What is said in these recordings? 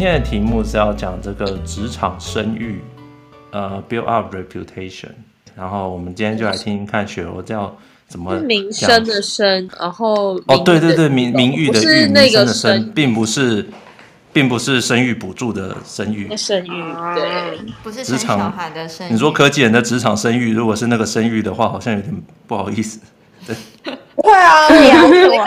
天的题目是要讲这个职场声誉，呃，build up reputation。然后我们今天就来听听看雪柔叫怎么名声的声，然后哦，对对对，名名誉的誉，名声的声，并不是，并不是生育补助的生育。生育对，不是职场小孩的生育。你说科技人的职场生育，如果是那个生育的话，好像有点不好意思。对。不会啊，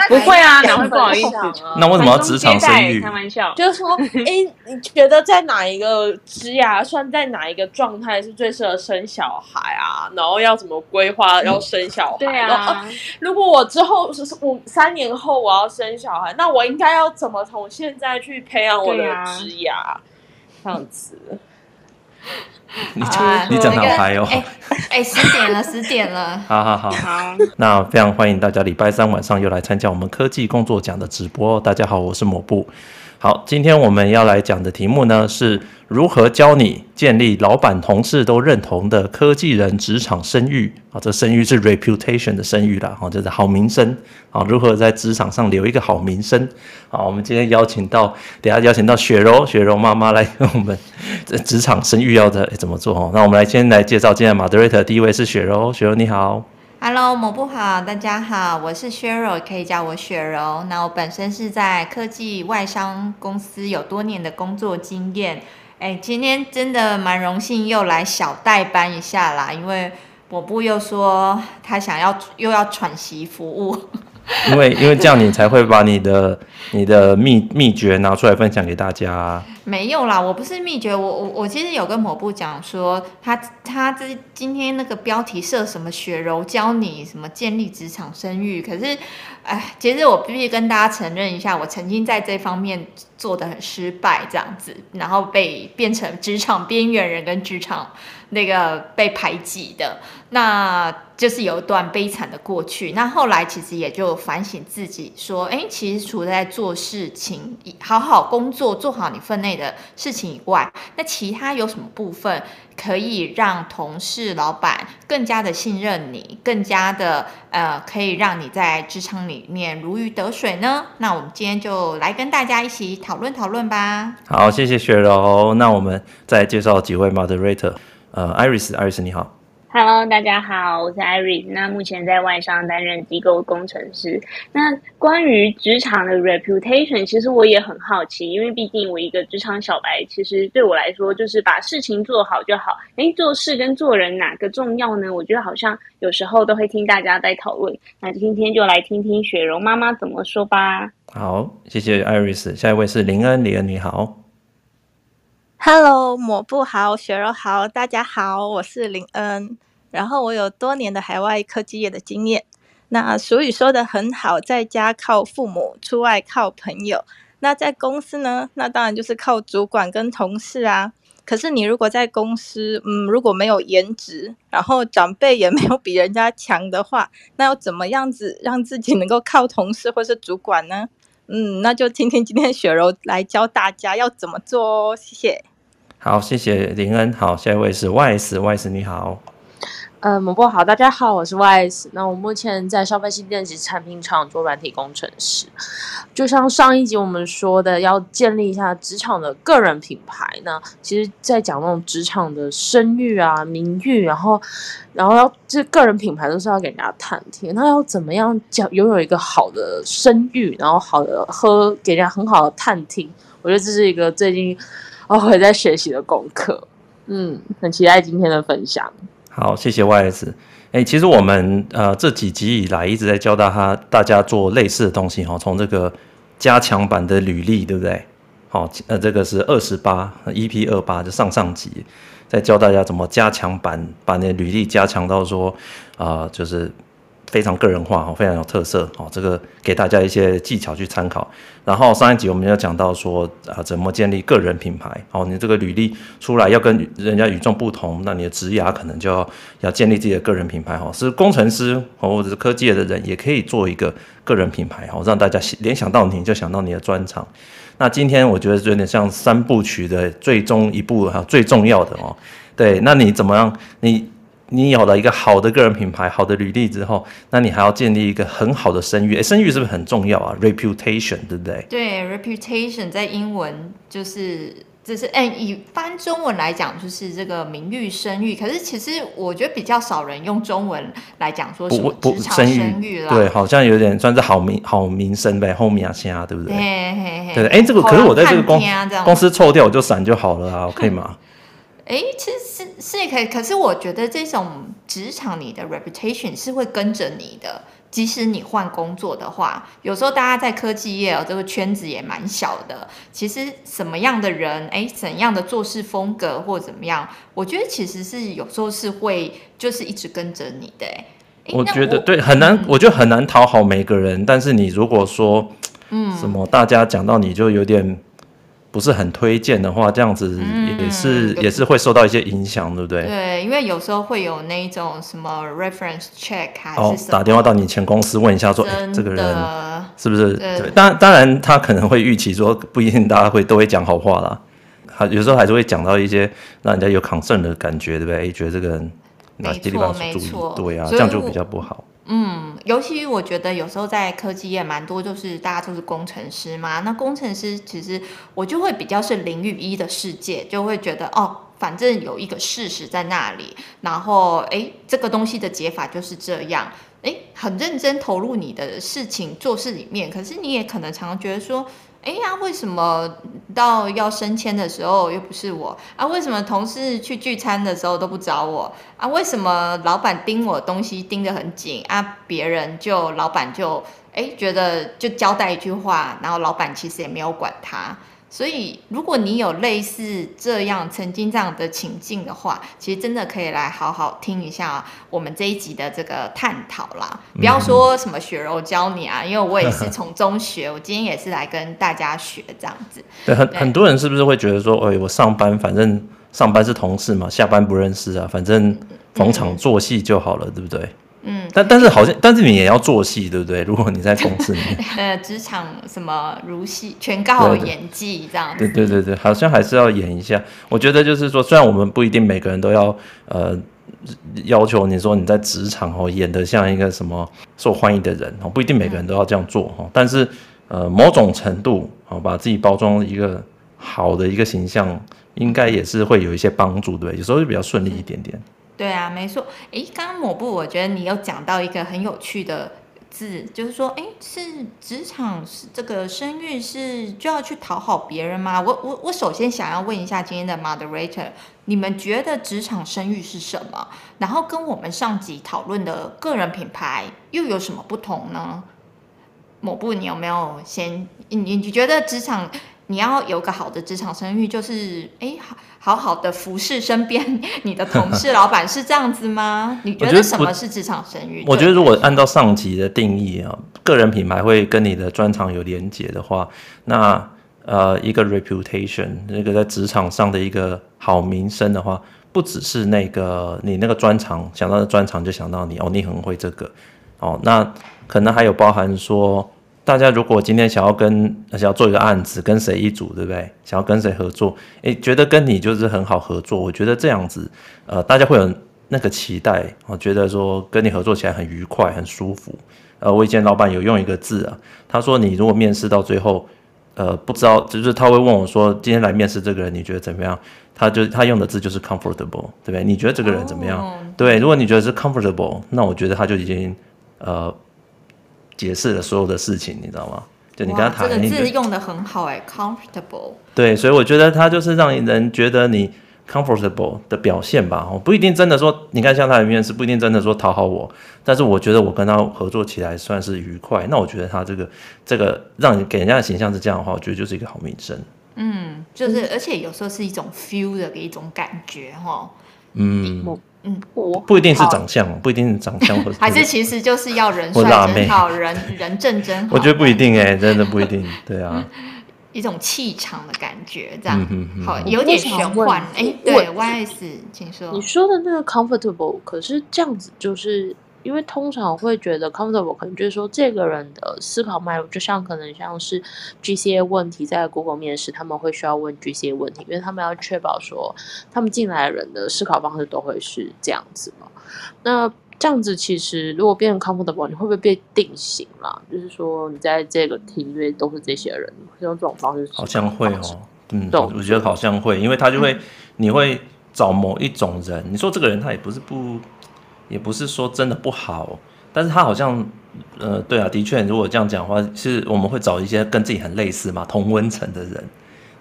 不会啊，哪会不好意思？那为什么要职场生育？开玩笑，就是说，哎，你觉得在哪一个职涯，算在哪一个状态是最适合生小孩啊？然后要怎么规划要生小孩？对啊，如果我之后是五三年后我要生小孩，那我应该要怎么从现在去培养我的职涯？这样子。你讲你讲的好嗨哦！哎哎，十点了，十点了。好好好好，那非常欢迎大家礼拜三晚上又来参加我们科技工作奖的直播。大家好，我是抹布。好，今天我们要来讲的题目呢，是如何教你建立老板同事都认同的科技人职场声誉啊？这声誉是 reputation 的声誉啦，哈，就是好名声啊。如何在职场上留一个好名声？好，我们今天邀请到，等下邀请到雪柔，雪柔妈妈来跟我们这职场声誉要的怎么做？哦，那我们来先来介绍今天的 moderator，第一位是雪柔，雪柔你好。Hello，抹布好，大家好，我是雪柔，可以叫我雪柔。那我本身是在科技外商公司有多年的工作经验。哎，今天真的蛮荣幸又来小代班一下啦，因为抹布又说他想要又要喘息服务。因为因为这样你才会把你的你的秘秘诀拿出来分享给大家。没有啦，我不是秘诀，我我我其实有跟某部讲说，他他这今天那个标题设什么雪柔教你什么建立职场声誉，可是哎，其实我必须跟大家承认一下，我曾经在这方面做得很失败，这样子，然后被变成职场边缘人跟职场。那个被排挤的，那就是有一段悲惨的过去。那后来其实也就反省自己，说，哎，其实除了在做事情、好好工作、做好你分内的事情以外，那其他有什么部分可以让同事、老板更加的信任你，更加的呃，可以让你在职场里面如鱼得水呢？那我们今天就来跟大家一起讨论讨论吧。好，谢谢雪柔。那我们再介绍几位 moderator。呃，Iris，Iris 你好，Hello，大家好，我是 Iris。那目前在外商担任机构工程师。那关于职场的 reputation，其实我也很好奇，因为毕竟我一个职场小白，其实对我来说就是把事情做好就好。诶，做事跟做人哪个重要呢？我觉得好像有时候都会听大家在讨论。那今天就来听听雪柔妈妈怎么说吧。好，谢谢 Iris。下一位是林恩，林恩你好。Hello，抹布好，雪柔好，大家好，我是林恩。然后我有多年的海外科技业的经验。那俗语说得很好，在家靠父母，出外靠朋友。那在公司呢？那当然就是靠主管跟同事啊。可是你如果在公司，嗯，如果没有颜值，然后长辈也没有比人家强的话，那要怎么样子让自己能够靠同事或是主管呢？嗯，那就听听今天雪柔来教大家要怎么做哦。谢谢。好，谢谢林恩。好，下一位是 Wise，Wise 你好。呃，抹布好，大家好，我是 Wise。那我目前在消费性电子产品厂做软体工程师。就像上一集我们说的，要建立一下职场的个人品牌呢。其实，在讲那种职场的声誉啊、名誉，然后，然后要这个人品牌都是要给人家探听。那要怎么样讲拥有一个好的声誉，然后好的喝给人家很好的探听？我觉得这是一个最近。哦，还在学习的功课，嗯，很期待今天的分享。好，谢谢 YS。哎，其实我们呃这几集以来一直在教大家大家做类似的东西哈，从这个加强版的履历，对不对？好，呃，这个是二十八 EP 二八，就上上集在教大家怎么加强版，把那履历加强到说啊、就是。非常个人化哈，非常有特色哦。这个给大家一些技巧去参考。然后上一集我们要讲到说啊，怎么建立个人品牌哦。你这个履历出来要跟人家与众不同，那你的职涯可能就要要建立自己的个人品牌哈。是工程师或者是科技的人也可以做一个个人品牌哦，让大家联想到你就想到你的专长。那今天我觉得有点像三部曲的最终一部哈，最重要的哦。对，那你怎么样？你你有了一个好的个人品牌、好的履历之后，那你还要建立一个很好的声誉。诶，声誉是不是很重要啊？Reputation，对不对？对，reputation 在英文就是。就是，哎，以翻中文来讲，就是这个名誉声誉。可是其实我觉得比较少人用中文来讲说什么职场声誉啦。对，好像有点算是好名好名声呗，后面啊，先啊，对不对？嘿嘿嘿对，哎，这个可是我在这个公公司臭掉我就闪就好了啊，可以吗？哎，其实是是可以，可是我觉得这种职场你的 reputation 是会跟着你的。即使你换工作的话，有时候大家在科技业哦，这个圈子也蛮小的。其实什么样的人，哎，怎样的做事风格或怎么样，我觉得其实是有时候是会就是一直跟着你的。哎，我觉得对，很难，嗯、我觉得很难讨好每个人。但是你如果说，嗯，什么大家讲到你就有点。不是很推荐的话，这样子也是、嗯、也是会受到一些影响，对不对？对，因为有时候会有那种什么 reference check 还是什么，哦，打电话到你前公司问一下说，哎，这个人是不是？对，对，当当然他可能会预期说，不一定大家会都会讲好话啦，还有时候还是会讲到一些让人家有 concern 的感觉，对不对？哎，觉得这个人没错没错，对啊，这样就比较不好。嗯，尤其我觉得有时候在科技业蛮多，就是大家都是工程师嘛。那工程师其实我就会比较是零与一的世界，就会觉得哦，反正有一个事实在那里，然后哎，这个东西的解法就是这样，哎，很认真投入你的事情做事里面。可是你也可能常常觉得说。哎呀，为什么到要升迁的时候又不是我啊？为什么同事去聚餐的时候都不找我啊？为什么老板盯我东西盯得很紧啊？别人就老板就哎觉得就交代一句话，然后老板其实也没有管他。所以，如果你有类似这样曾经这样的情境的话，其实真的可以来好好听一下我们这一集的这个探讨啦。不要说什么雪柔教你啊，因为我也是从中学，我今天也是来跟大家学这样子。对，很很多人是不是会觉得说，哎，我上班反正上班是同事嘛，下班不认识啊，反正逢场作戏就好了，嗯、对不对？嗯，但但是好像，但是你也要做戏，对不对？如果你在公司里面，呃，职场什么如戏，全靠演技这样子。对对对对，好像还是要演一下。我觉得就是说，虽然我们不一定每个人都要呃要求你说你在职场哦演得像一个什么受欢迎的人哦，不一定每个人都要这样做哈。但是呃，某种程度哦，把自己包装一个好的一个形象，应该也是会有一些帮助，对，有时候就比较顺利一点点。对啊，没错。诶，刚刚抹布，我觉得你有讲到一个很有趣的字，就是说，诶，是职场是这个声誉是就要去讨好别人吗？我我我首先想要问一下今天的 moderator，你们觉得职场声誉是什么？然后跟我们上集讨论的个人品牌又有什么不同呢？抹布，你有没有先？你你觉得职场？你要有个好的职场声誉，就是哎，好好好的服侍身边你的同事、老板，是这样子吗？你觉得什么是职场声誉？我觉得如果按照上集的定义啊，个人品牌会跟你的专长有连结的话，那呃，一个 reputation 那个在职场上的一个好名声的话，不只是那个你那个专长想到的专长就想到你哦，你很会这个哦，那可能还有包含说。大家如果今天想要跟想要做一个案子，跟谁一组，对不对？想要跟谁合作？诶，觉得跟你就是很好合作。我觉得这样子，呃，大家会有那个期待，我觉得说跟你合作起来很愉快、很舒服。呃，我以前老板有用一个字啊，他说你如果面试到最后，呃，不知道，就是他会问我说，今天来面试这个人，你觉得怎么样？他就他用的字就是 comfortable，对不对？你觉得这个人怎么样？哦、对，如果你觉得是 comfortable，那我觉得他就已经呃。解释了所有的事情，你知道吗？就你跟他谈，这个字用的很好哎，comfortable。对，所以我觉得他就是让人觉得你 comfortable 的表现吧。我不一定真的说，你看像他的面试，不一定真的说讨好我，但是我觉得我跟他合作起来算是愉快。那我觉得他这个这个让你给人家的形象是这样的话，我觉得就是一个好名声。嗯，就是而且有时候是一种 feel 的一种感觉哈。嗯。嗯，我不一定是长相，不一定是长相，还是其实就是要人帅真好，人人正真好。我觉得不一定哎、欸，真的不一定，对啊，一种气场的感觉，这样，嗯嗯嗯、好，有点玄幻。哎，对，Y S，请说。你说的那个 comfortable，可是这样子就是因为通常会觉得 comfortable，可能就是说这个人的思考脉络，就像可能像是 GCA 问题，在 Google 面试他们会需要问 GCA 问题，因为他们要确保说他们进来的人的思考方式都会是这样子嘛。那这样子其实如果变成 comfortable，你会不会被定型了？就是说你在这个里面都是这些人，用这种方式，好像会哦。嗯，我觉得好像会，因为他就会，嗯、你会找某一种人。你说这个人他也不是不，也不是说真的不好，但是他好像，呃，对啊，的确，如果这样讲的话，是我们会找一些跟自己很类似嘛，同温层的人，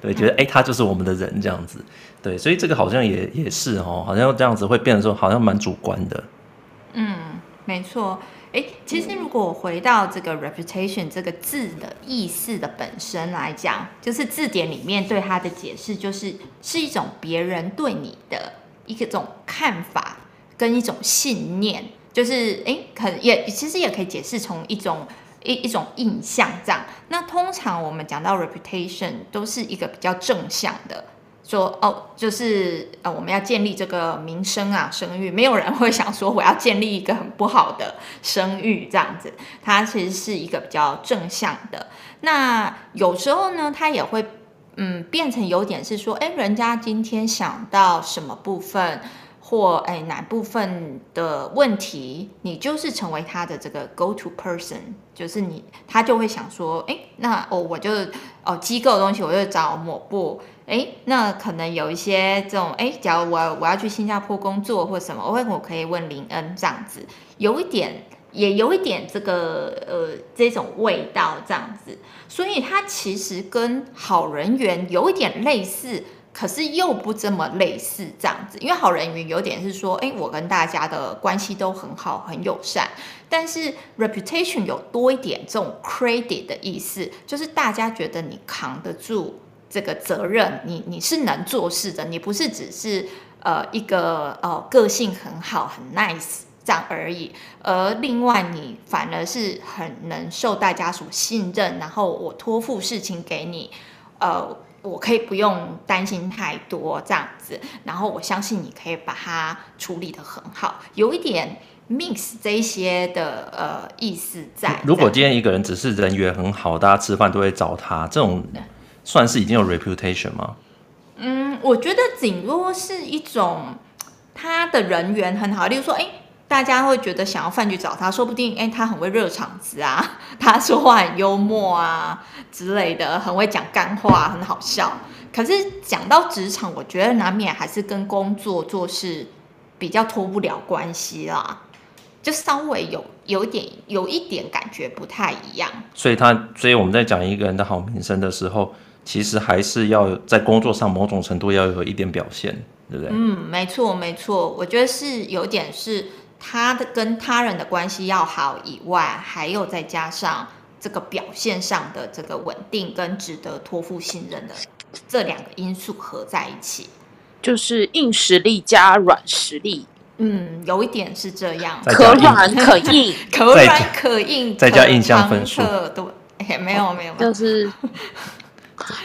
对，觉得哎、嗯，他就是我们的人这样子，对，所以这个好像也也是哦，好像这样子会变得说好像蛮主观的。嗯，没错。诶，其实如果我回到这个 reputation 这个字的意思的本身来讲，就是字典里面对它的解释，就是是一种别人对你的一个种看法跟一种信念，就是诶，可也其实也可以解释从一种一一种印象这样。那通常我们讲到 reputation 都是一个比较正向的。说哦，就是呃，我们要建立这个名声啊，声誉，没有人会想说我要建立一个很不好的声誉这样子。它其实是一个比较正向的。那有时候呢，它也会嗯变成有点是说，哎，人家今天想到什么部分或哎哪部分的问题，你就是成为他的这个 go to person，就是你他就会想说，哎，那哦我就哦机构的东西，我就找某部。哎，那可能有一些这种哎，假如我我要去新加坡工作或什么，我会我可以问林恩这样子，有一点也有一点这个呃这种味道这样子，所以它其实跟好人缘有一点类似，可是又不这么类似这样子，因为好人缘有点是说，哎，我跟大家的关系都很好很友善，但是 reputation 有多一点这种 credit 的意思，就是大家觉得你扛得住。这个责任，你你是能做事的，你不是只是呃一个呃个性很好很 nice 这样而已，而另外你反而是很能受大家所信任，然后我托付事情给你，呃，我可以不用担心太多这样子，然后我相信你可以把它处理得很好，有一点 mix 这一些的呃意思在。如果今天一个人只是人缘很好，大家吃饭都会找他这种。算是已经有 reputation 吗？嗯，我觉得仅若是一种他的人缘很好，例如说，哎，大家会觉得想要饭局找他，说不定，哎，他很会热场子啊，他说话很幽默啊之类的，很会讲干话，很好笑。可是讲到职场，我觉得难免还是跟工作做事比较脱不了关系啦，就稍微有有点有一点感觉不太一样。所以他，所以我们在讲一个人的好名声的时候。其实还是要在工作上某种程度要有一点表现，对不对？嗯，没错，没错。我觉得是有点是他的跟他人的关系要好以外，还有再加上这个表现上的这个稳定跟值得托付信任的这两个因素合在一起，就是硬实力加软实力。嗯，有一点是这样，可软可硬，可软可硬，再加印象分数。对，哎，没有没有，就是。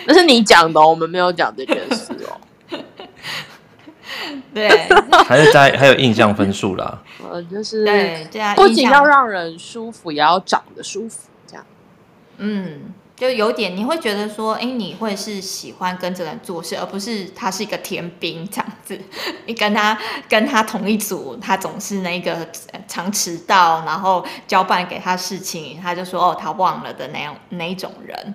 那是你讲的，我们没有讲这件事哦。对，还是在还有印象分数啦。呃，就是对，不仅要让人舒服，也要长得舒服，这样。嗯，就有点你会觉得说，哎，你会是喜欢跟这个人做事，而不是他是一个天兵这样子。你跟他跟他同一组，他总是那个常迟到，然后交办给他事情，他就说哦，他忘了的那样那一种人。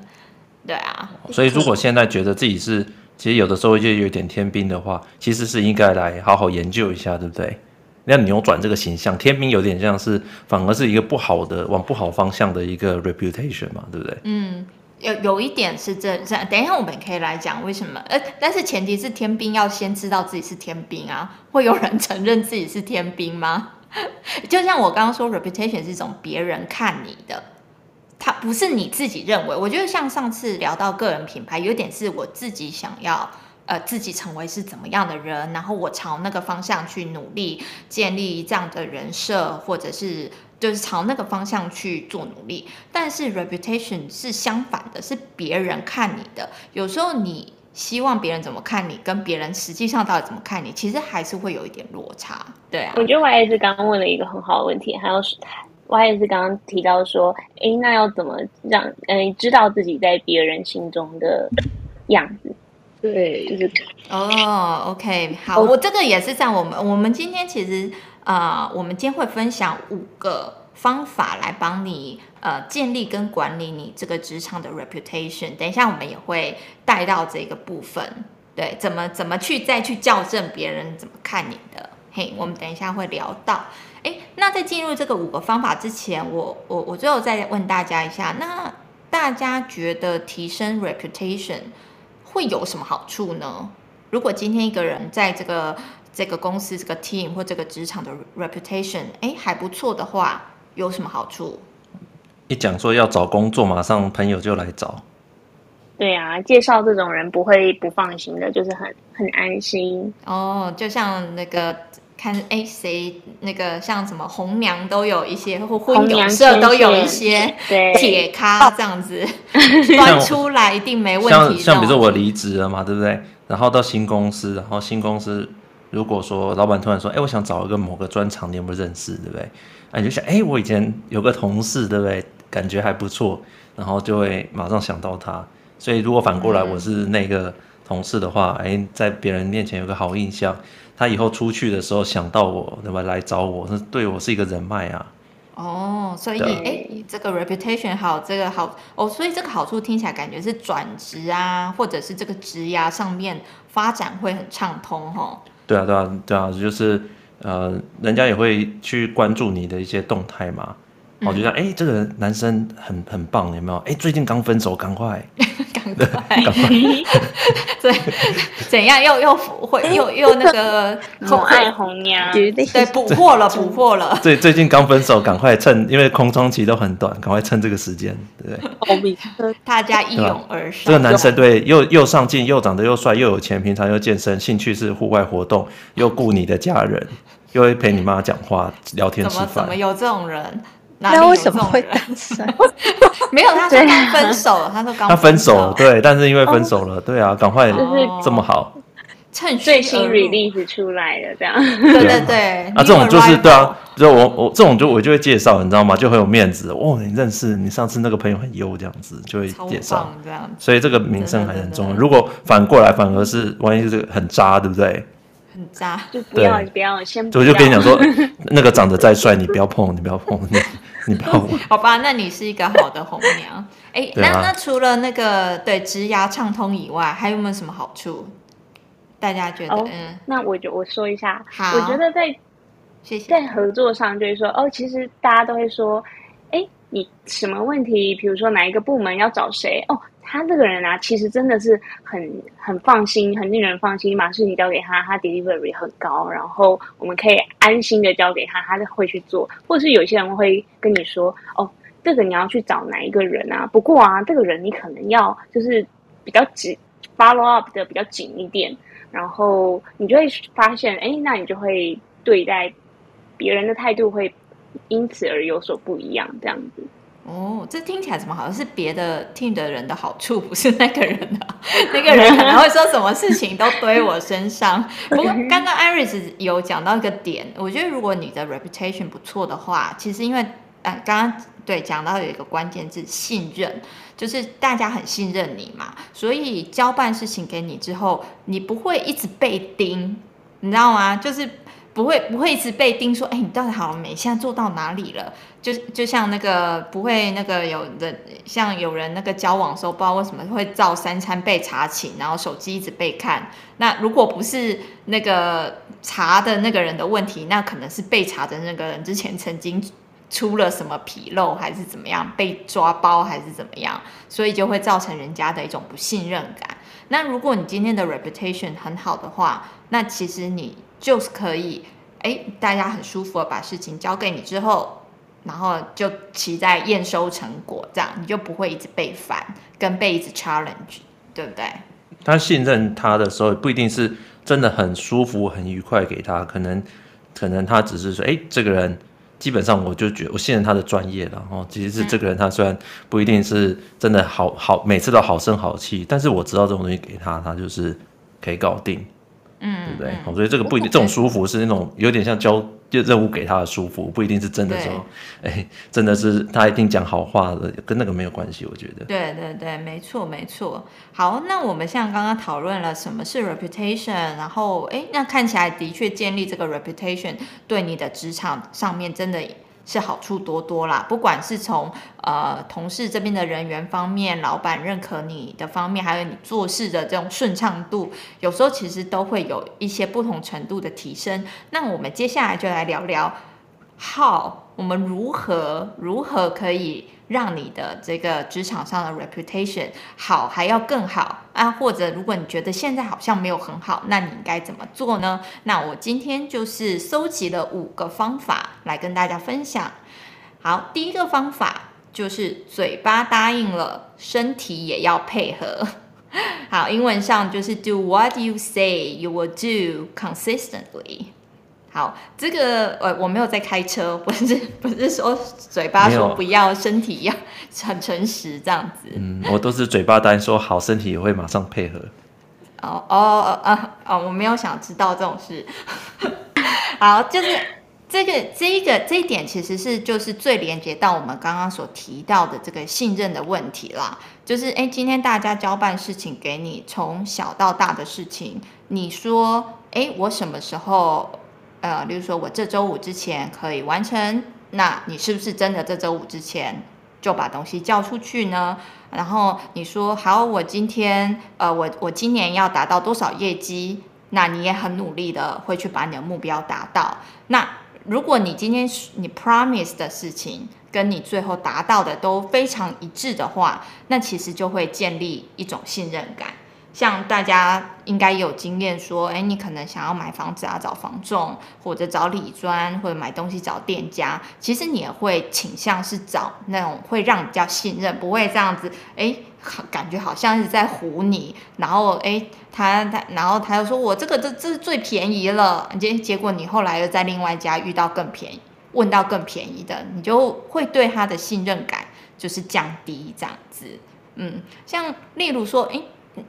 对啊，所以如果现在觉得自己是，其实有的时候就有点天兵的话，其实是应该来好好研究一下，对不对？要扭转这个形象，天兵有点像是反而是一个不好的，往不好方向的一个 reputation 嘛，对不对？嗯，有有一点是这这，等一下我们可以来讲为什么，呃，但是前提是天兵要先知道自己是天兵啊，会有人承认自己是天兵吗？就像我刚刚说，reputation 是一种别人看你的。它不是你自己认为，我觉得像上次聊到个人品牌，有点是我自己想要，呃，自己成为是怎么样的人，然后我朝那个方向去努力，建立这样的人设，或者是就是朝那个方向去做努力。但是 reputation 是相反的，是别人看你的。有时候你希望别人怎么看你，跟别人实际上到底怎么看你，其实还是会有一点落差。对啊，我觉得 Y S 刚刚问了一个很好的问题，还有 Y S 刚刚提到说，哎，那要怎么让嗯知道自己在别人心中的样子？对，就是哦，OK，好，我这个也是在我们我们今天其实呃，我们今天会分享五个方法来帮你呃建立跟管理你这个职场的 reputation。等一下我们也会带到这个部分，对，怎么怎么去再去校正别人怎么看你的。嘿，我们等一下会聊到。诶，那在进入这个五个方法之前，我我我最后再问大家一下，那大家觉得提升 reputation？会有什么好处呢？如果今天一个人在这个这个公司、这个 team 或这个职场的 reputation，哎，还不错的话，有什么好处？一讲说要找工作，马上朋友就来找。对啊，介绍这种人不会不放心的，就是很很安心哦。就像那个。看哎，谁那个像什么红娘都有一些，或婚友社都有一些铁咖这样子 端出来，一定没问题。像像比如说我离职了嘛，对不对？然后到新公司，然后新公司如果说老板突然说，哎，我想找一个某个专长，你有没有认识？对不对？哎，你就想，哎，我以前有个同事，对不对？感觉还不错，然后就会马上想到他。所以如果反过来我是那个同事的话，哎、嗯，在别人面前有个好印象。他以后出去的时候想到我，对吧？来找我，那对我是一个人脉啊。哦，所以哎，这个 reputation 好，这个好哦，所以这个好处听起来感觉是转职啊，或者是这个职涯上面发展会很畅通哈。对啊，对啊，对啊，就是呃，人家也会去关注你的一些动态嘛。我觉得哎，这个男生很很棒，有没有？哎，最近刚分手，赶快，赶快，赶快，对，怎样？又又会又又那个宠爱红娘，对，补货了，补货了。最最近刚分手，赶快趁，因为空窗期都很短，赶快趁这个时间，对不对？大家一拥而上。这个男生对，又又上进，又长得又帅，又有钱，平常又健身，兴趣是户外活动，又顾你的家人，又会陪你妈讲话、聊天、吃饭。怎么有这种人？那为什么会单身？没有，他说刚分手，他说刚他分手，对，但是因为分手了，对啊，赶快这么好，趁最新 release 出来了，这样，对对对，啊，这种就是对啊，就我我这种就我就会介绍，你知道吗？就很有面子。哦，你认识你上次那个朋友很优，这样子就会介绍，这样，所以这个名声还很重要。如果反过来，反而是万一是很渣，对不对？很渣，就不要不要先，我就跟你讲说，那个长得再帅，你不要碰，你不要碰。好吧，那你是一个好的红娘。哎、欸，那那除了那个对植牙畅通以外，还有没有什么好处？大家觉得？哦、嗯，那我就我说一下。好，我觉得在谢谢在合作上，就是说哦，其实大家都会说，哎、欸，你什么问题？比如说哪一个部门要找谁？哦。他这个人啊，其实真的是很很放心，很令人放心。把事情交给他，他 delivery 很高，然后我们可以安心的交给他，他就会去做。或者是有些人会跟你说：“哦，这个你要去找哪一个人啊？”不过啊，这个人你可能要就是比较紧，follow up 的比较紧一点。然后你就会发现，哎，那你就会对待别人的态度会因此而有所不一样，这样子。哦，这听起来怎么好像是别的 team 的人的好处，不是那个人的？那个人可能会说什么事情都堆我身上。不过刚刚 Iris 有讲到一个点，我觉得如果你的 reputation 不错的话，其实因为呃刚刚对讲到有一个关键字信任，就是大家很信任你嘛，所以交办事情给你之后，你不会一直被盯，你知道吗？就是。不会不会一直被盯说，哎，你到底好了没？现在做到哪里了？就就像那个不会那个有人，像有人那个交往的时候，不知道为什么会照三餐被查寝，然后手机一直被看。那如果不是那个查的那个人的问题，那可能是被查的那个人之前曾经出了什么纰漏，还是怎么样被抓包，还是怎么样，所以就会造成人家的一种不信任感。那如果你今天的 reputation 很好的话，那其实你。就是可以，哎，大家很舒服的把事情交给你之后，然后就期待验收成果，这样你就不会一直被烦，跟被一直 challenge，对不对？他信任他的时候，不一定是真的很舒服、很愉快给他，可能，可能他只是说，哎，这个人基本上我就觉得我信任他的专业然后，其实是这个人他虽然不一定是真的好好每次都好声好气，但是我知道这种东西给他，他就是可以搞定。嗯，对不对？嗯、所以这个不一定，这种舒服是那种有点像交就任务给他的舒服，不一定是真的说，哎，真的是他一定讲好话的，跟那个没有关系，我觉得。对对对，没错没错。好，那我们像刚刚讨论了什么是 reputation，然后哎，那看起来的确建立这个 reputation 对你的职场上面真的。是好处多多啦，不管是从呃同事这边的人员方面，老板认可你的方面，还有你做事的这种顺畅度，有时候其实都会有一些不同程度的提升。那我们接下来就来聊聊好我们如何如何可以。让你的这个职场上的 reputation 好，还要更好啊！或者如果你觉得现在好像没有很好，那你应该怎么做呢？那我今天就是搜集了五个方法来跟大家分享。好，第一个方法就是嘴巴答应了，身体也要配合。好，英文上就是 do what you say you will do consistently。好，这个呃，我没有在开车，不是不是说嘴巴说不要，身体要很诚实这样子。嗯，我都是嘴巴单说好，身体也会马上配合。哦哦哦哦，我没有想知道这种事。好，就是这个这一个这一点，其实是就是最连接到我们刚刚所提到的这个信任的问题啦。就是哎，今天大家交办事情给你，从小到大的事情，你说哎，我什么时候？呃，例如说我这周五之前可以完成，那你是不是真的这周五之前就把东西交出去呢？然后你说好，我今天呃，我我今年要达到多少业绩？那你也很努力的会去把你的目标达到。那如果你今天你 promise 的事情跟你最后达到的都非常一致的话，那其实就会建立一种信任感。像大家应该有经验，说，哎，你可能想要买房子啊，找房仲，或者找理专，或者买东西找店家，其实你也会倾向是找那种会让你比较信任，不会这样子，哎，感觉好像是在唬你，然后，哎，他他，然后他又说我这个这这是最便宜了，结结果你后来又在另外一家遇到更便宜，问到更便宜的，你就会对他的信任感就是降低这样子，嗯，像例如说，哎。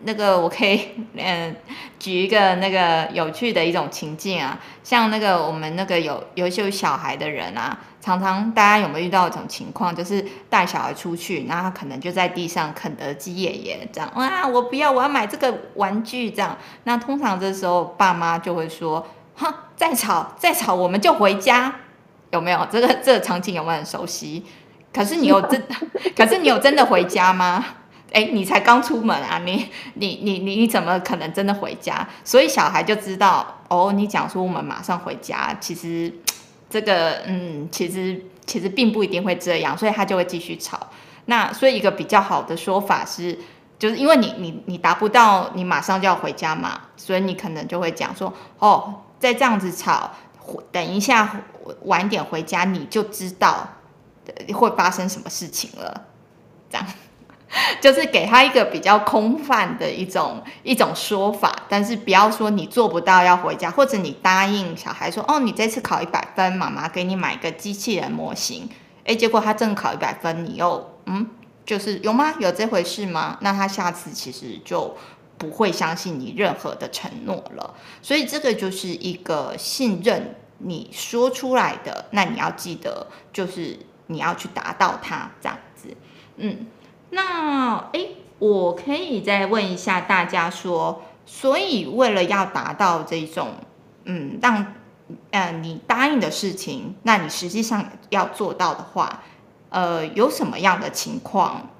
那个我可以嗯举一个那个有趣的一种情境啊，像那个我们那个有有一些小孩的人啊，常常大家有没有遇到一种情况，就是带小孩出去，然后他可能就在地上肯德基爷爷这样，哇，我不要，我要买这个玩具这样。那通常这时候爸妈就会说，哼，再吵再吵，我们就回家，有没有？这个这个场景有没有很熟悉？可是你有真，可是你有真的回家吗？哎，你才刚出门啊，你你你你你怎么可能真的回家？所以小孩就知道哦，你讲说我们马上回家，其实这个嗯，其实其实并不一定会这样，所以他就会继续吵。那所以一个比较好的说法是，就是因为你你你达不到你马上就要回家嘛，所以你可能就会讲说哦，再这样子吵，等一下晚点回家，你就知道会发生什么事情了，这样。就是给他一个比较空泛的一种一种说法，但是不要说你做不到要回家，或者你答应小孩说哦，你这次考一百分，妈妈给你买个机器人模型，诶，结果他正考一百分，你又嗯，就是有吗？有这回事吗？那他下次其实就不会相信你任何的承诺了。所以这个就是一个信任你说出来的，那你要记得，就是你要去达到它这样子，嗯。那诶，我可以再问一下大家说，所以为了要达到这种，嗯，让，呃，你答应的事情，那你实际上要做到的话，呃，有什么样的情况，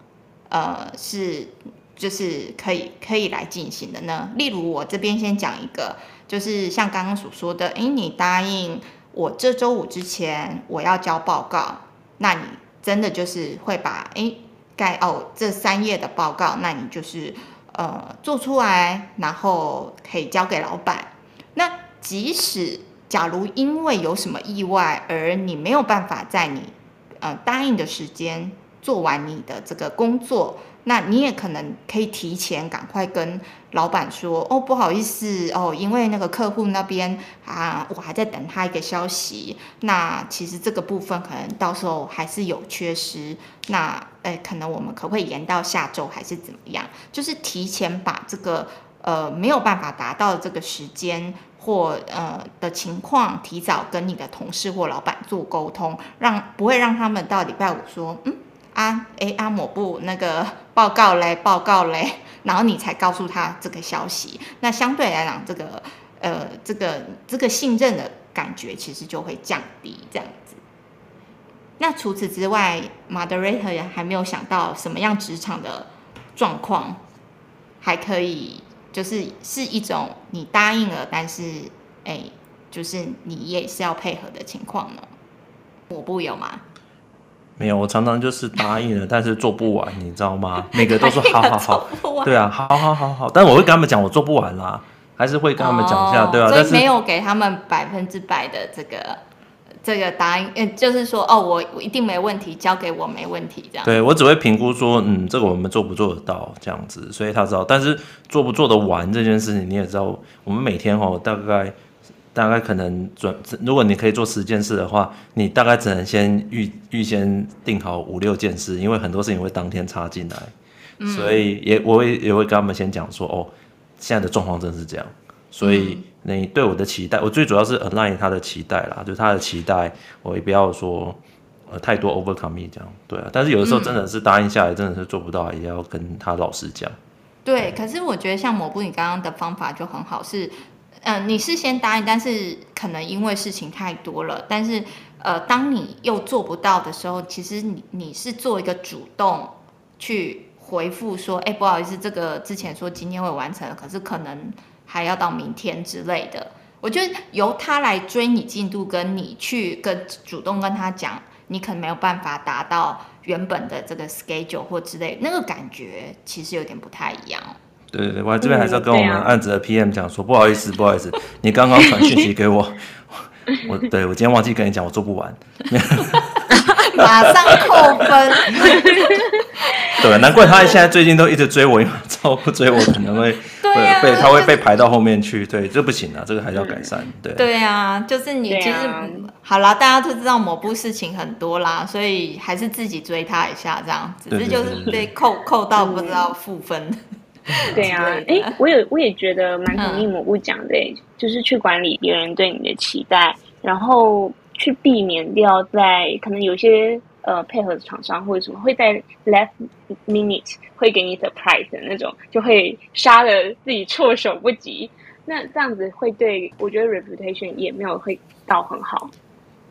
呃，是就是可以可以来进行的呢？例如我这边先讲一个，就是像刚刚所说的，诶，你答应我这周五之前我要交报告，那你真的就是会把诶。盖哦，这三页的报告，那你就是呃做出来，然后可以交给老板。那即使假如因为有什么意外，而你没有办法在你呃答应的时间做完你的这个工作，那你也可能可以提前赶快跟老板说，哦，不好意思哦，因为那个客户那边啊，我还在等他一个消息。那其实这个部分可能到时候还是有缺失。那诶，可能我们可不可以延到下周还是怎么样？就是提前把这个呃没有办法达到的这个时间或呃的情况，提早跟你的同事或老板做沟通，让不会让他们到礼拜五说，嗯。啊，诶，阿抹布那个报告嘞，报告嘞，然后你才告诉他这个消息，那相对来讲，这个呃，这个这个信任的感觉其实就会降低，这样子。那除此之外，Moderator 也还没有想到什么样职场的状况，还可以就是是一种你答应了，但是诶，就是你也是要配合的情况呢？抹布有吗？没有，我常常就是答应了，但是做不完，你知道吗？每个都说好好好，对啊，好好好好，但是我会跟他们讲，我做不完啦，还是会跟他们讲一下，哦、对啊，但是没有给他们百分之百的这个这个答应，嗯，就是说，哦，我我一定没问题，交给我没问题，这样。对，我只会评估说，嗯，这个我们做不做得到这样子，所以他知道，但是做不做得完这件事情，你也知道，我们每天哦，大概。大概可能准，如果你可以做十件事的话，你大概只能先预预先定好五六件事，因为很多事情会当天插进来，嗯、所以也我也也会跟他们先讲说，哦，现在的状况真是这样，所以你对我的期待，我最主要是 align 他的期待啦，就是他的期待，我也不要说呃太多 overcome 这样，对啊，但是有的时候真的是答应下来，真的是做不到，也要跟他老实讲。对，可是我觉得像抹布你刚刚的方法就很好，是。嗯、你是先答应，但是可能因为事情太多了，但是呃，当你又做不到的时候，其实你你是做一个主动去回复说，哎，不好意思，这个之前说今天会完成，可是可能还要到明天之类的。我觉得由他来追你进度，跟你去跟主动跟他讲，你可能没有办法达到原本的这个 schedule 或之类，那个感觉其实有点不太一样。对对对，我这边还是要跟我们案子的 PM 讲说，不好意思，不好意思，你刚刚传讯息给我，我 对我今天忘记跟你讲，我做不完，马上扣分。对，难怪他现在最近都一直追我，因为超不追我可能会 对、啊、被他会被排到后面去，对，这不行啊，这个还是要改善。对对啊，就是你其实、啊、好啦，大家都知道某部事情很多啦，所以还是自己追他一下这样子，只是就是被扣扣到不知道负分。对啊，哎，我也我也觉得蛮同意蘑菇讲的，嗯，就是去管理别人对你的期待，然后去避免掉在可能有些呃配合的厂商或者什么会在 last minute 会给你 surprise 的那种，就会杀的自己措手不及。那这样子会对我觉得 reputation 也没有会到很好。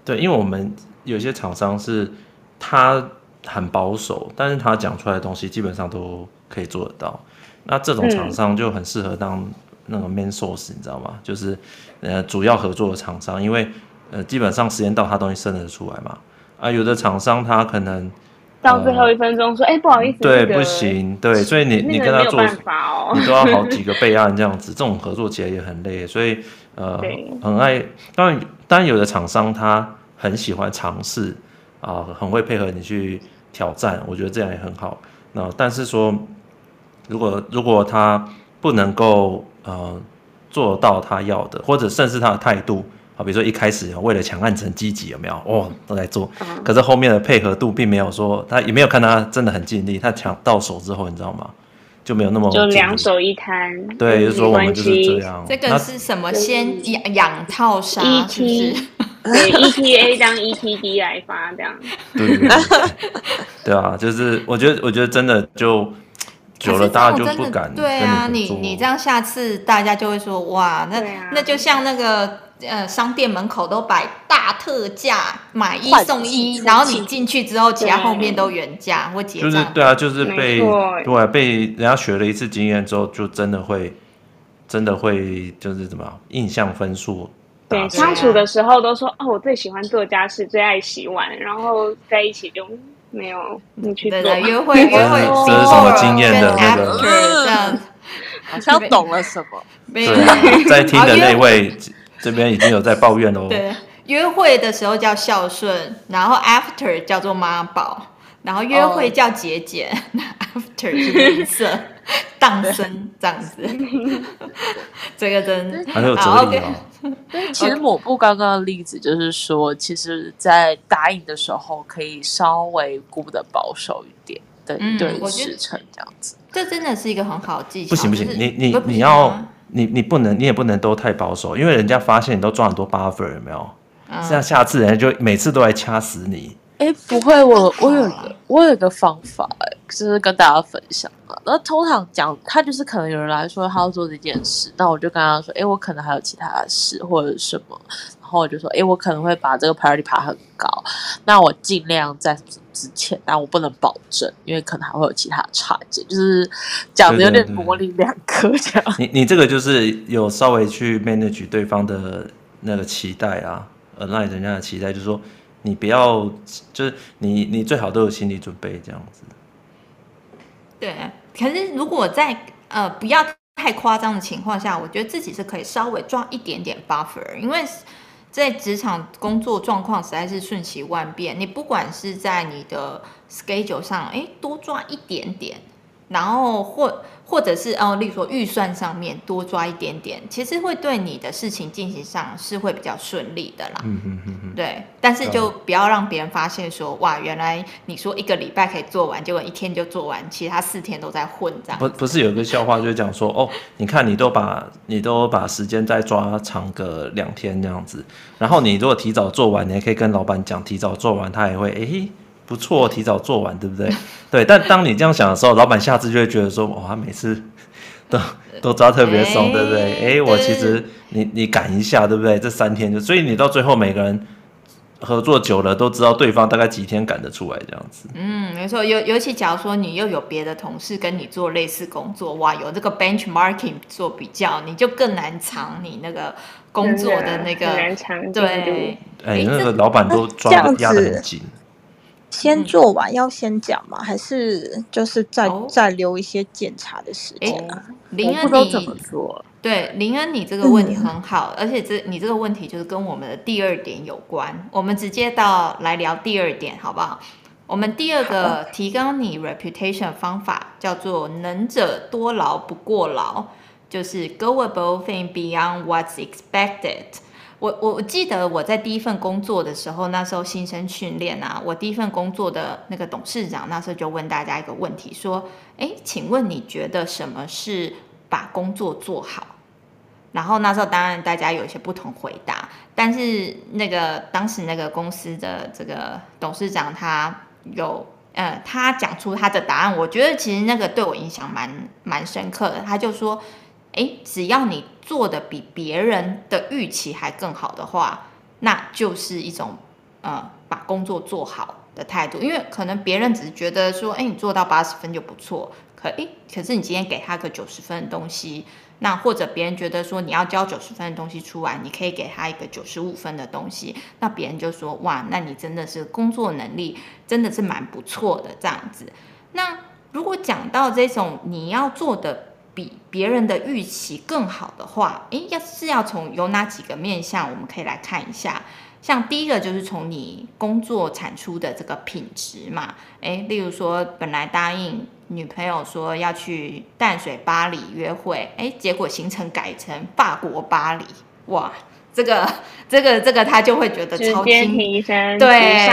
对，因为我们有些厂商是他很保守，但是他讲出来的东西基本上都可以做得到。那这种厂商就很适合当那个 main source，你知道吗？就是呃主要合作的厂商，因为呃基本上时间到，他东西生得出来嘛。啊，有的厂商他可能到最后一分钟说，哎、不好意思，对，不行，对，所以你你跟他做，哦、你都要好几个备案 这样子，这种合作起来也很累，所以呃很爱。当然，当然有的厂商他很喜欢尝试啊，很会配合你去挑战，我觉得这样也很好。那但是说。如果如果他不能够呃做到他要的，或者甚至他的态度啊，比如说一开始为了抢案子很积极，有没有？哦，都在做，可是后面的配合度并没有说，他也没有看他真的很尽力。他抢到手之后，你知道吗？就没有那么就两手一摊。对，就是说我们就是这样。这个是什么？先养养套杀，ET 对，ETA 当 ETD 来发这样。对对对，对啊，就是我觉得，我觉得真的就。久了，大家就不敢。对啊，你你这样，下次大家就会说哇，那、啊、那就像那个呃，商店门口都摆大特价，买一送一，然后你进去之后，其他后面都原价或结账。就是对啊，就是被对被人家学了一次经验之后，就真的会真的会就是怎么印象分数。对，相处的时候都说哦，我最喜欢做家事，最爱洗碗，然后在一起就。没有，你去对对约会约会，这是什么经验的那个？这样好像懂了什么。对，在听的那位这边已经有在抱怨喽。对，约会的时候叫孝顺，然后 after 叫做妈宝，然后约会叫节俭，那、oh. after 是吝啬、荡生这样子。这个真还有哲理啊。其实抹布刚刚的例子就是说，其实，在答应的时候可以稍微顾的保守一点，对、嗯、对，时辰这样子。这真的是一个很好的技巧。不行不行，就是、你你你要你你不能你也不能都太保守，因为人家发现你都赚很多 buffer 有没有？这、嗯、样下次人家就每次都来掐死你。哎，不会，我我有个我有个方法，哎，就是跟大家分享嘛。那通常讲，他就是可能有人来说他要做这件事，那我就跟他说，哎，我可能还有其他的事或者什么，然后我就说，哎，我可能会把这个 priority 爬很高，那我尽量在之前，但我不能保证，因为可能还会有其他的插件，就是讲的有点模棱两可这样。你你这个就是有稍微去 manage 对方的那个期待啊，align 人家的期待，就是说。你不要，就是你，你最好都有心理准备这样子。对，可是如果在呃不要太夸张的情况下，我觉得自己是可以稍微抓一点点 buffer，因为在职场工作状况实在是瞬息万变，你不管是在你的 schedule 上，哎，多抓一点点，然后或。或者是哦，例如说预算上面多抓一点点，其实会对你的事情进行上是会比较顺利的啦。嗯嗯嗯对，但是就不要让别人发现说，哇，原来你说一个礼拜可以做完，结果一天就做完，其他四天都在混这样。不不是有个笑话，就是讲说，哦，你看你都把你都把时间再抓长个两天这样子，然后你如果提早做完，你还可以跟老板讲提早做完，他也会哎。不错，提早做完，对不对？对，但当你这样想的时候，老板下次就会觉得说，哇，他每次 都都抓特别松，对不对？哎，我其实你你赶一下，对不对？这三天就，所以你到最后每个人合作久了，都知道对方大概几天赶得出来这样子。嗯，没错，尤尤其假如说你又有别的同事跟你做类似工作，哇，有这个 benchmarking 做比较，你就更难藏你那个工作的那个难藏对。哎，那个老板都抓的压得很紧。先做完要先讲吗？还是就是再、哦、再留一些检查的时间啊？林恩，你怎么做？对，林恩，你这个问题很好，嗯、而且这你这个问题就是跟我们的第二点有关。我们直接到来聊第二点，好不好？我们第二个提高你 reputation 方法叫做“能者多劳不过劳”，就是 go above and beyond what's expected。我我记得我在第一份工作的时候，那时候新生训练啊，我第一份工作的那个董事长那时候就问大家一个问题，说：“哎，请问你觉得什么是把工作做好？”然后那时候当然大家有一些不同回答，但是那个当时那个公司的这个董事长他有呃，他讲出他的答案，我觉得其实那个对我影响蛮蛮深刻的。他就说。诶，只要你做的比别人的预期还更好的话，那就是一种呃把工作做好的态度。因为可能别人只是觉得说，诶，你做到八十分就不错，可诶，可是你今天给他个九十分的东西，那或者别人觉得说你要交九十分的东西出来，你可以给他一个九十五分的东西，那别人就说哇，那你真的是工作能力真的是蛮不错的这样子。那如果讲到这种你要做的。比别人的预期更好的话，诶，要是要从有哪几个面向，我们可以来看一下。像第一个就是从你工作产出的这个品质嘛，诶，例如说本来答应女朋友说要去淡水巴黎约会，诶，结果行程改成法国巴黎，哇！这个这个这个他就会觉得超级提升，对，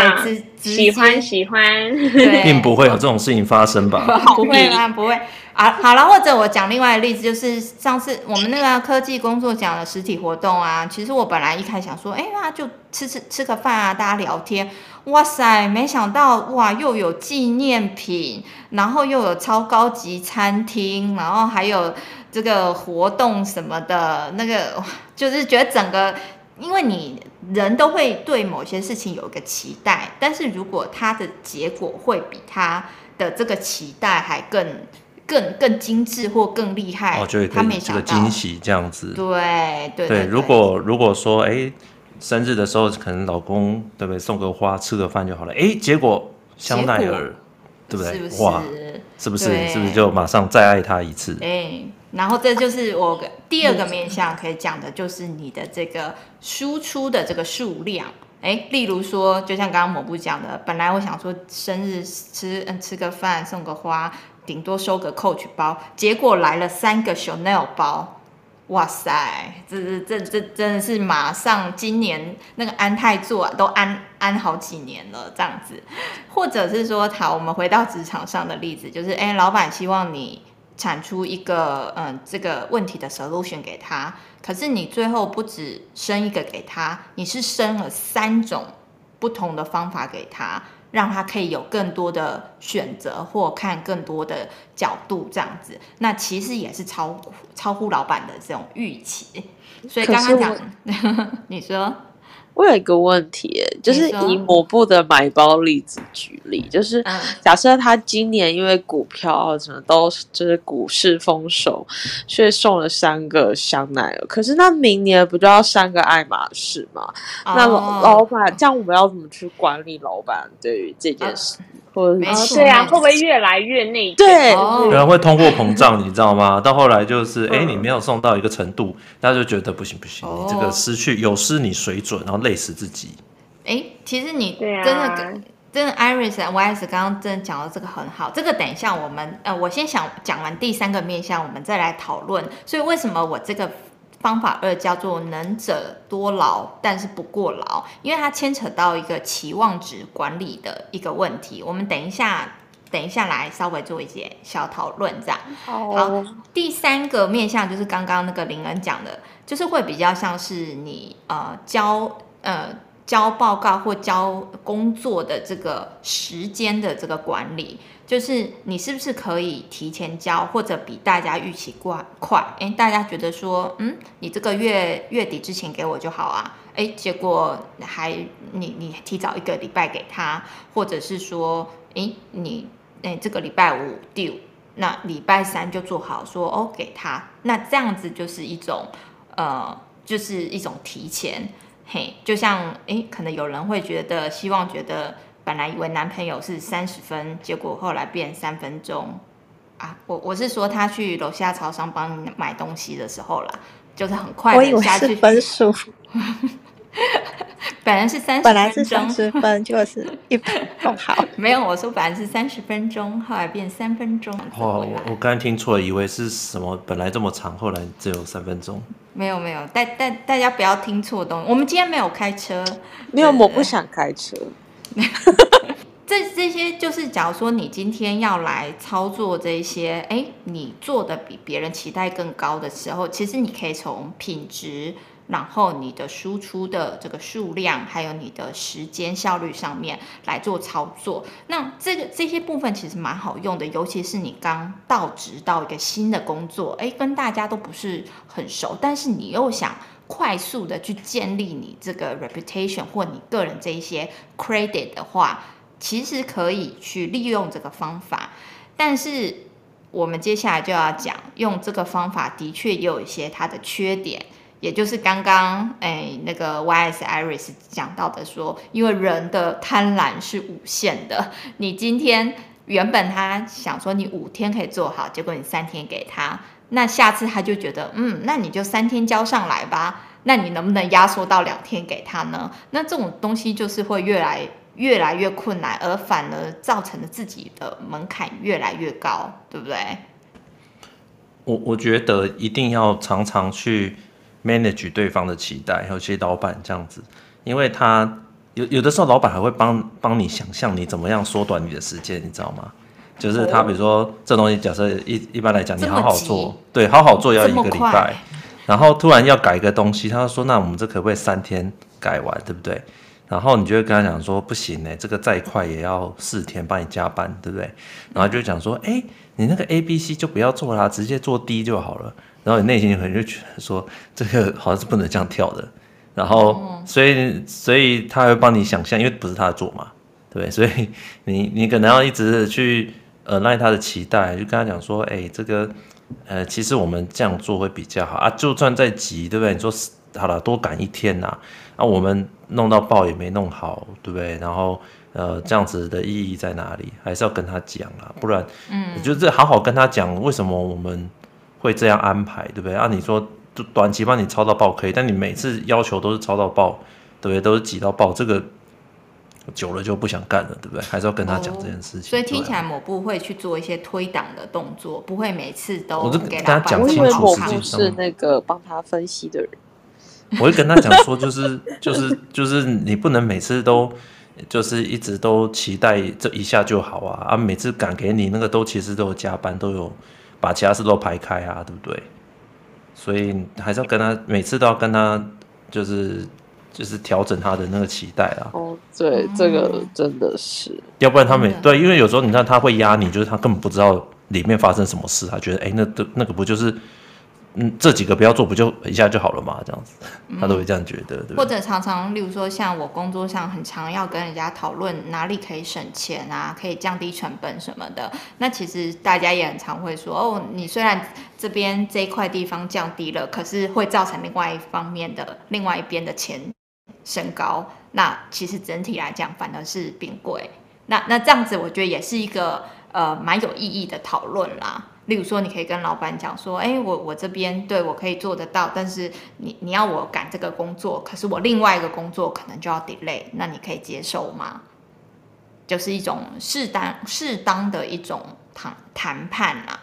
喜欢喜欢，对，并不会有这种事情发生吧？不会啊，不会啊。好了，或者我讲另外的例子，就是上次我们那个科技工作奖的实体活动啊，其实我本来一开始想说，哎，那就吃吃吃个饭啊，大家聊天。哇塞，没想到哇，又有纪念品，然后又有超高级餐厅，然后还有。这个活动什么的，那个就是觉得整个，因为你人都会对某些事情有一个期待，但是如果他的结果会比他的这个期待还更、更、更精致或更厉害，哦，就他没想到这个惊喜这样子。对对对，对，如果如果说哎，生日的时候可能老公对不对送个花吃个饭就好了，哎，结果香奈儿对不对？是不是哇，是不是是不是就马上再爱他一次？哎。然后这就是我第二个面向可以讲的，就是你的这个输出的这个数量，哎，例如说，就像刚刚某部讲的，本来我想说生日吃嗯吃个饭送个花，顶多收个 Coach 包，结果来了三个 Chanel 包。哇塞，这这这这真的是马上今年那个安泰座都安安好几年了这样子，或者是说，好，我们回到职场上的例子，就是哎，老板希望你产出一个嗯这个问题的 solution 给他，可是你最后不止生一个给他，你是生了三种不同的方法给他。让他可以有更多的选择，或看更多的角度，这样子，那其实也是超超乎老板的这种预期。所以刚刚讲，你说。我有一个问题，就是以某部的买包例子举例，就是假设他今年因为股票什么都就是股市丰收，所以送了三个香奈儿，可是那明年不就要三个爱马仕吗？哦、那老老板，这样我们要怎么去管理老板对于这件事？啊或者是对啊，会不会越来越内对，可能会通货膨胀，你知道吗？到后来就是，哎、欸，你没有送到一个程度，大家就觉得不行不行，你这个失去有失你水准，然后累死自己。哎、欸，其实你真的、啊、真的，Iris and YS 刚刚真的讲到这个很好，这个等一下我们呃，我先想讲完第三个面向，我们再来讨论。所以为什么我这个？方法二叫做能者多劳，但是不过劳，因为它牵扯到一个期望值管理的一个问题。我们等一下，等一下来稍微做一些小讨论，这样。好，好，第三个面向就是刚刚那个林恩讲的，就是会比较像是你呃交呃交报告或交工作的这个时间的这个管理。就是你是不是可以提前交，或者比大家预期快快？诶，大家觉得说，嗯，你这个月月底之前给我就好啊。诶，结果还你你提早一个礼拜给他，或者是说，诶，你诶这个礼拜五 due，那礼拜三就做好说哦给他。那这样子就是一种呃，就是一种提前。嘿，就像诶，可能有人会觉得希望觉得。本来以为男朋友是三十分，结果后来变三分钟啊！我我是说他去楼下超商帮你买东西的时候啦，就是很快的下去分数。本来是三十，本来是三十分，就是一分钟好。没有，我说本来是三十分钟，后来变三分钟。哦，我我刚才听错了，以为是什么？本来这么长，后来只有三分钟。没有没有，大大大家不要听错东西。我们今天没有开车，没有，我不想开车。这这些就是，假如说你今天要来操作这些，哎，你做的比别人期待更高的时候，其实你可以从品质，然后你的输出的这个数量，还有你的时间效率上面来做操作。那这个这些部分其实蛮好用的，尤其是你刚到职到一个新的工作，哎，跟大家都不是很熟，但是你又想。快速的去建立你这个 reputation 或你个人这一些 credit 的话，其实可以去利用这个方法。但是我们接下来就要讲，用这个方法的确也有一些它的缺点，也就是刚刚哎那个 YS Iris 讲到的说，因为人的贪婪是无限的，你今天原本他想说你五天可以做好，结果你三天给他。那下次他就觉得，嗯，那你就三天交上来吧。那你能不能压缩到两天给他呢？那这种东西就是会越来越来越困难，而反而造成了自己的门槛越来越高，对不对？我我觉得一定要常常去 manage 对方的期待，有些老板这样子，因为他有有的时候老板还会帮帮你想象你怎么样缩短你的时间，你知道吗？就是他，比如说这东西，假设一一般来讲，你好好做，对，好好做要一个礼拜，然后突然要改一个东西，他说：“那我们这可不可以三天改完，对不对？”然后你就会跟他讲说：“不行呢，这个再快也要四天，帮你加班，对不对？”然后就讲说：“哎，你那个 A、B、C 就不要做啦，直接做 D 就好了。”然后你内心可能就觉得说：“这个好像是不能这样跳的。”然后所以所以他会帮你想象，因为不是他的做嘛，对不对？所以你你可能要一直去。呃，赖他的期待，就跟他讲说，哎、欸，这个，呃，其实我们这样做会比较好啊。就算再急，对不对？你说好了，多赶一天呐，啊，我们弄到爆也没弄好，对不对？然后，呃，这样子的意义在哪里？还是要跟他讲啦，不然，嗯，就是好好跟他讲，为什么我们会这样安排，对不对？啊，你说短期帮你抄到爆可以，但你每次要求都是抄到爆，对不对？都是挤到爆，这个久了就不想干了，对不对？还是要跟他讲这件事情。哦、所以听起来某部会去做一些推挡的动作，不会每次都给他。我跟他讲清楚，某部是那个帮他分析的人。我会跟他讲说，就是 就是就是你不能每次都就是一直都期待这一下就好啊啊！每次赶给你那个都其实都有加班，都有把其他事都排开啊，对不对？所以还是要跟他每次都要跟他就是就是调整他的那个期待啊。哦，对，这个真的是，要不然他每对，因为有时候你看他会压你，就是他根本不知道里面发生什么事，他觉得哎，那那那个不就是。嗯，这几个不要做，不就一下就好了嘛？这样子，他都会这样觉得，嗯、对。或者常常，例如说，像我工作上很常要跟人家讨论哪里可以省钱啊，可以降低成本什么的。那其实大家也很常会说，哦，你虽然这边这一块地方降低了，可是会造成另外一方面的另外一边的钱升高。那其实整体来讲，反而是变贵。那那这样子，我觉得也是一个呃蛮有意义的讨论啦。例如说，你可以跟老板讲说：“哎，我我这边对我可以做得到，但是你你要我赶这个工作，可是我另外一个工作可能就要 delay，那你可以接受吗？”就是一种适当适当的一种谈谈判啦。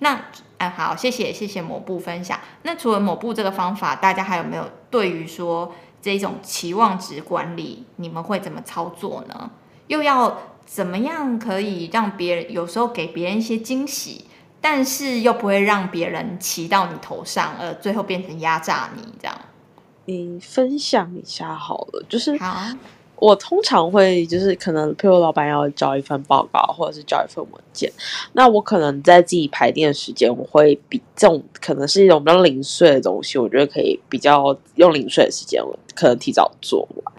那哎，好，谢谢谢谢某部分享。那除了某部这个方法，大家还有没有对于说这种期望值管理，你们会怎么操作呢？又要怎么样可以让别人有时候给别人一些惊喜？但是又不会让别人骑到你头上，呃，最后变成压榨你这样。你分享一下好了，就是我通常会就是可能，譬如老板要交一份报告，或者是交一份文件，那我可能在自己排练时间，我会比这种可能是一种比较零碎的东西，我觉得可以比较用零碎的时间，可能提早做完。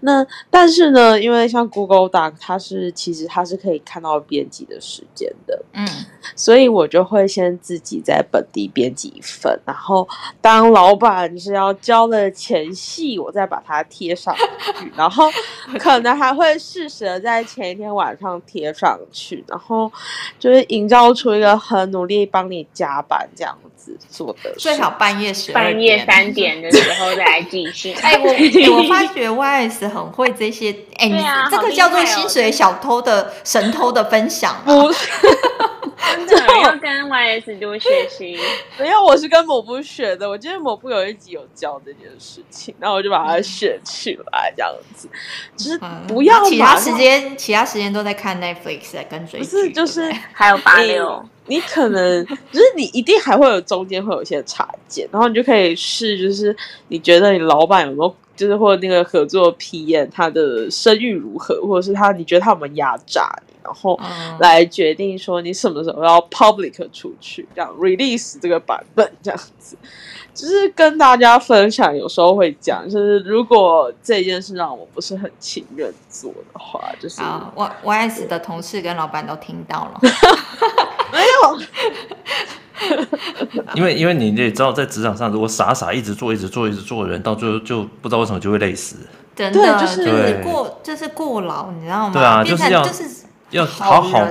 那但是呢，因为像 Google Doc，它是其实它是可以看到编辑的时间的，嗯，所以我就会先自己在本地编辑一份，然后当老板是要交了前戏，我再把它贴上去，然后 可能还会适时的在前一天晚上贴上去，然后就是营造出一个很努力帮你加班这样子做的，最好半夜十半夜三点的时候再来继续。哎，我我发觉 YS 很会这些，哎，你这个叫做薪水小偷的神偷的分享，不是。真的要跟 YS 多学习。没有，我是跟某部学的。我记得某部有一集有教这件事情，然后我就把它学起来，这样子。就是不要其他时间，其他时间都在看 Netflix，在跟追剧。不是，就是还有八六。你可能就是你一定还会有中间会有一些差件，然后你就可以试，就是你觉得你老板有没有，就是或那个合作 P 验他的声誉如何，或者是他你觉得他有没有压榨？然后来决定说你什么时候要 public 出去，这样 release 这个版本这样子，就是跟大家分享。有时候会讲，就是如果这件事让我不是很情愿做的话，就是啊，我 YS 的同事跟老板都听到了，没有，因为因为你也知道，在职场上如果傻傻一直做、一直做、一直做的人，到最后就不知道为什么就会累死。真的，就是过，就是过劳，你知道吗？对啊，就是要就是。要好好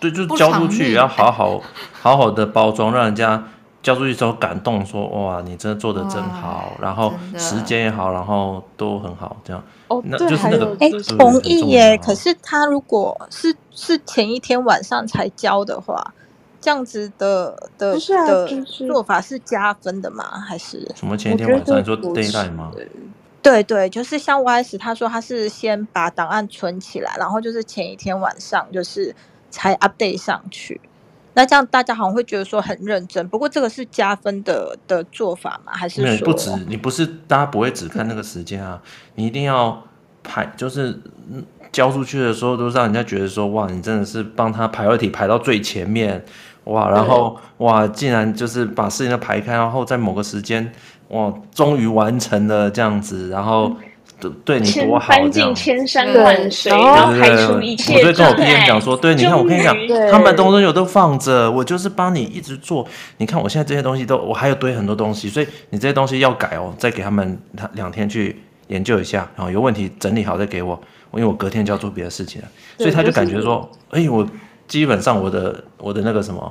对，就是交出去，也要好好好好的包装，让人家交出去之后感动，说哇，你真的做的真好，然后时间也好，然后都很好，这样。哦，那就是那个哎，同意耶。可是他如果是是前一天晚上才交的话，这样子的的的做法是加分的吗？还是什么？前一天晚上你说 deadline 吗？对对，就是像 YS，他说他是先把档案存起来，然后就是前一天晚上就是才 update 上去。那这样大家好像会觉得说很认真，不过这个是加分的的做法吗？还是说？没有，不止，你不是大家不会只看那个时间啊，你一定要排，就是交出去的时候都让人家觉得说哇，你真的是帮他排问题排到最前面哇，然后哇，竟然就是把事情都排开，然后在某个时间。哇，终于完成了这样子，然后对对你多好，翻尽千山万水，然后排除一切。我就跟我 PM 讲说，对，你看我跟你讲，他们东西我都放着，我就是帮你一直做。你看我现在这些东西都，我还有堆很多东西，所以你这些东西要改哦，再给他们他两天去研究一下，然后有问题整理好再给我，因为我隔天就要做别的事情了，所以他就感觉说，哎，我基本上我的我的那个什么，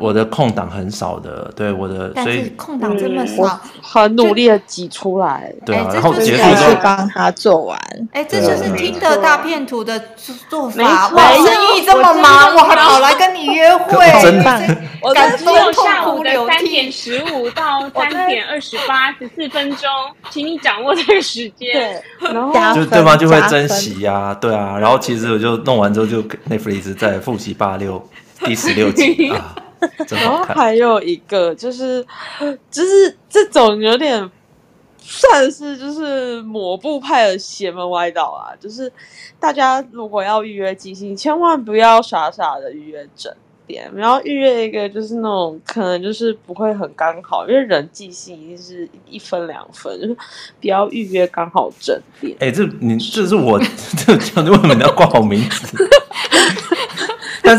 我的空档很少的，对我的，所以空档这么我少，很努力的挤出来。对啊，哎这然后结束之后，帮他做完。哎，这就是听的大片图的做没法。错我生意这么忙，我还跑来跟你约会，真的我在只有感动痛下午的哭流涕三点。十五到三点二十八十四分钟，请你掌握这个时间。对，然后加分就对方就会加分珍惜呀、对啊，然后其实我就弄完之后就 Netflix 在复习八六第十六集 啊，真然好看。后还有一个就是，就是这种有点算是就是抹布派的邪门歪道啊，就是大家如果要预约即兴，千万不要傻傻的预约整点，然后预约一个就是那种可能就是不会很刚好，因为人即兴一定是一分两分，就是不要预约刚好整点。哎、这你这是我 这这为什么你要挂我名字？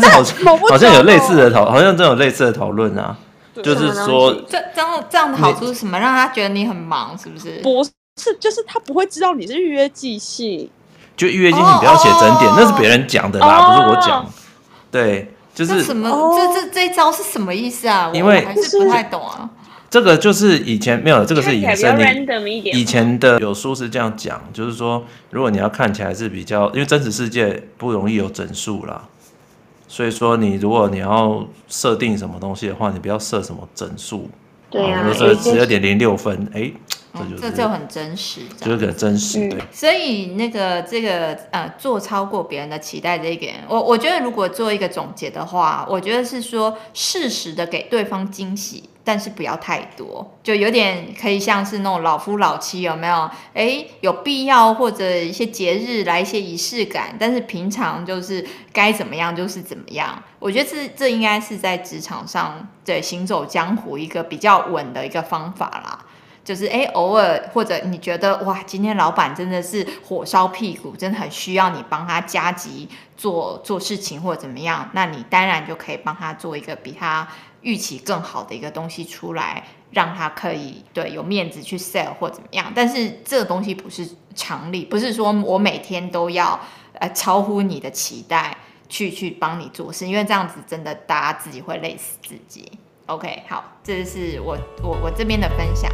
但是好像 好像有类似的讨，好像真有类似的讨论啊，就是说这这样这样的好处是什么？让他觉得你很忙，是不是？不是，就是他不会知道你是预约即兴。就预约进行不要写整点，哦那是别人讲的啦，哦不是我讲。对，就是这什么？哦这这这一招是什么意思啊？我因为我还是不太懂啊。这个就是以前没有，这个是看起来比较引申的。random 一点。以前的有书是这样讲，就是说，如果你要看起来是比较，因为真实世界不容易有整数啦，所以说你如果你要设定什么东西的话，你不要设什么整数，对啊十二点零六分，哎，这嗯就是这就很真实，这就是很真实，嗯。对。所以那个这个呃，做超过别人的期待这一点，我我觉得如果做一个总结的话，我觉得是说适时的给对方惊喜，但是不要太多，就有点可以像是那种老夫老妻有没有？诶，有必要或者一些节日来一些仪式感，但是平常就是该怎么样就是怎么样。我觉得这这应该是在职场上对行走江湖一个比较稳的一个方法啦。就是哎，偶尔或者你觉得哇，今天老板真的是火烧屁股，真的很需要你帮他加急做做事情或者怎么样，那你当然就可以帮他做一个比他预期更好的一个东西出来，让他可以对有面子去 sell 或怎么样。但是这个东西不是常理，不是说我每天都要呃超乎你的期待去去帮你做事，因为这样子真的大家自己会累死自己。OK，好，这是我我我这边的分享。